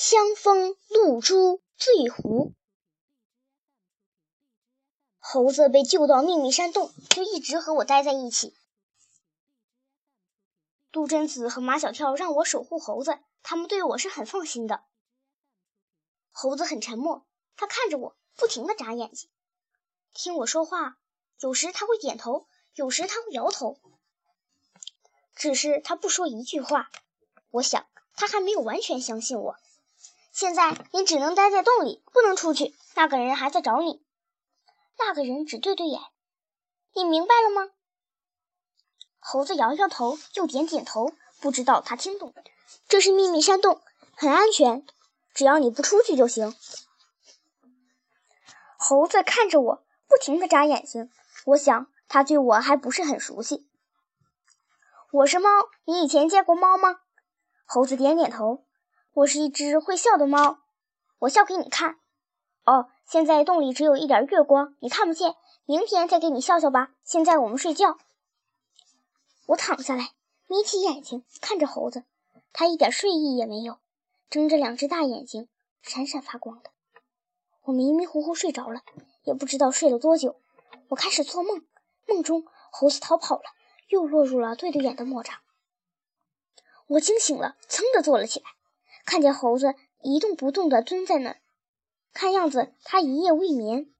香风露珠醉湖。猴子被救到秘密山洞，就一直和我待在一起。杜真子和马小跳让我守护猴子，他们对我是很放心的。猴子很沉默，他看着我，不停的眨眼睛，听我说话。有时他会点头，有时他会摇头，只是他不说一句话。我想他还没有完全相信我。现在你只能待在洞里，不能出去。那个人还在找你。那个人只对对眼，你明白了吗？猴子摇摇头，又点点头，不知道他听懂。这是秘密山洞，很安全，只要你不出去就行。猴子看着我，不停地眨眼睛。我想他对我还不是很熟悉。我是猫，你以前见过猫吗？猴子点点头。我是一只会笑的猫，我笑给你看。哦，现在洞里只有一点月光，你看不见。明天再给你笑笑吧。现在我们睡觉。我躺下来，眯起眼睛看着猴子，他一点睡意也没有，睁着两只大眼睛，闪闪发光的。我迷迷糊糊睡着了，也不知道睡了多久。我开始做梦，梦中猴子逃跑了，又落入了对对眼的魔掌。我惊醒了，噌地坐了起来，看见猴子一动不动地蹲在那儿。看样子他一夜未眠，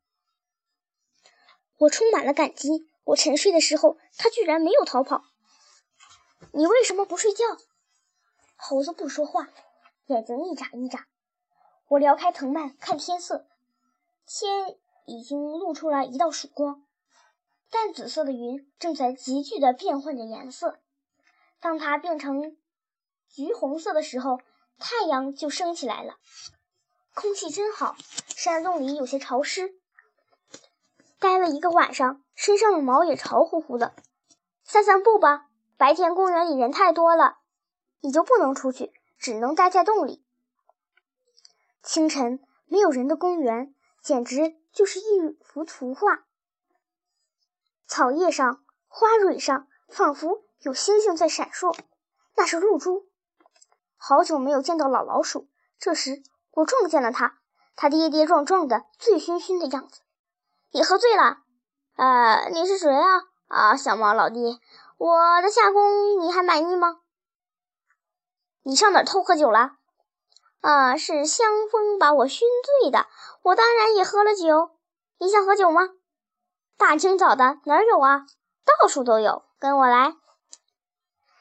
我充满了感激。我沉睡的时候，他居然没有逃跑。你为什么不睡觉？猴子不说话，眼睛一眨一眨。我撩开藤蔓看天色，天已经露出了一道曙光，淡紫色的云正在急剧地变换着颜色。当它变成橘红色的时候，太阳就升起来了。空气真好，山洞里有些潮湿。待了一个晚上，身上的毛也潮乎乎的。散散步吧，白天公园里人太多了，你就不能出去，只能待在洞里。清晨，没有人的公园简直就是一幅图画。草叶上、花蕊上，仿佛有星星在闪烁，那是露珠。好久没有见到老老鼠，这时。我撞见了他，他跌跌撞撞的，醉醺醺的样子。你喝醉了？呃，你是谁啊？啊，小猫老弟，我的下功你还满意吗？你上哪儿偷喝酒了？啊，是香风把我熏醉的。我当然也喝了酒。你想喝酒吗？大清早的哪儿有啊？到处都有。跟我来。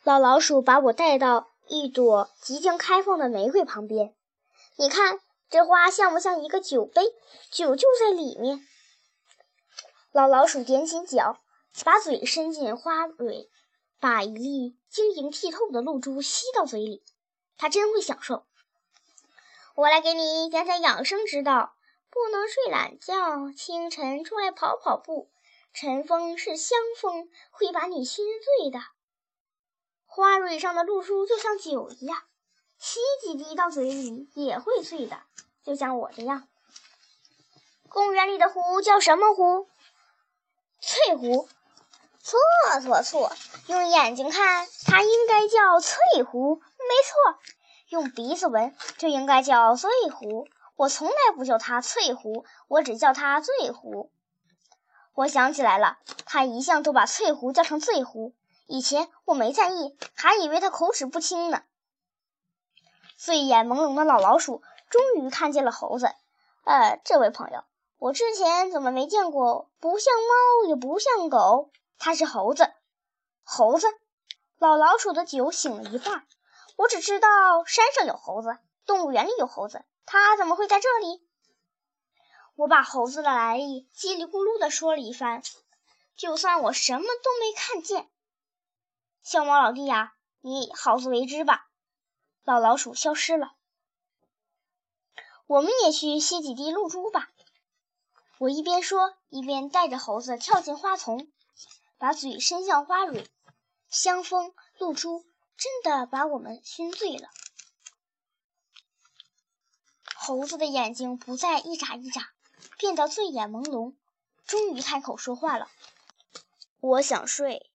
老老鼠把我带到一朵即将开放的玫瑰旁边。你看这花像不像一个酒杯？酒就在里面。老老鼠踮起脚，把嘴伸进花蕊，把一粒晶莹剔透的露珠吸到嘴里。它真会享受。我来给你讲讲养生之道：不能睡懒觉，清晨出来跑跑步。晨风是香风，会把你熏醉的。花蕊上的露珠就像酒一样。吸几滴到嘴里也会醉的，就像我这样。公园里的湖叫什么湖？翠湖。错错错！用眼睛看，它应该叫翠湖。没错，用鼻子闻就应该叫醉湖。我从来不叫它翠湖，我只叫它醉湖。我想起来了，他一向都把翠湖叫成醉湖。以前我没在意，还以为他口齿不清呢。醉眼朦胧的老老鼠终于看见了猴子。呃，这位朋友，我之前怎么没见过？不像猫，也不像狗，它是猴子。猴子，老老鼠的酒醒了一半。我只知道山上有猴子，动物园里有猴子，它怎么会在这里？我把猴子的来历叽里咕噜地说了一番。就算我什么都没看见，小猫老弟呀，你好自为之吧。老老鼠消失了，我们也去吸几滴露珠吧。我一边说，一边带着猴子跳进花丛，把嘴伸向花蕊。香风、露珠真的把我们熏醉了。猴子的眼睛不再一眨一眨，变得醉眼朦胧，终于开口说话了：“我想睡。”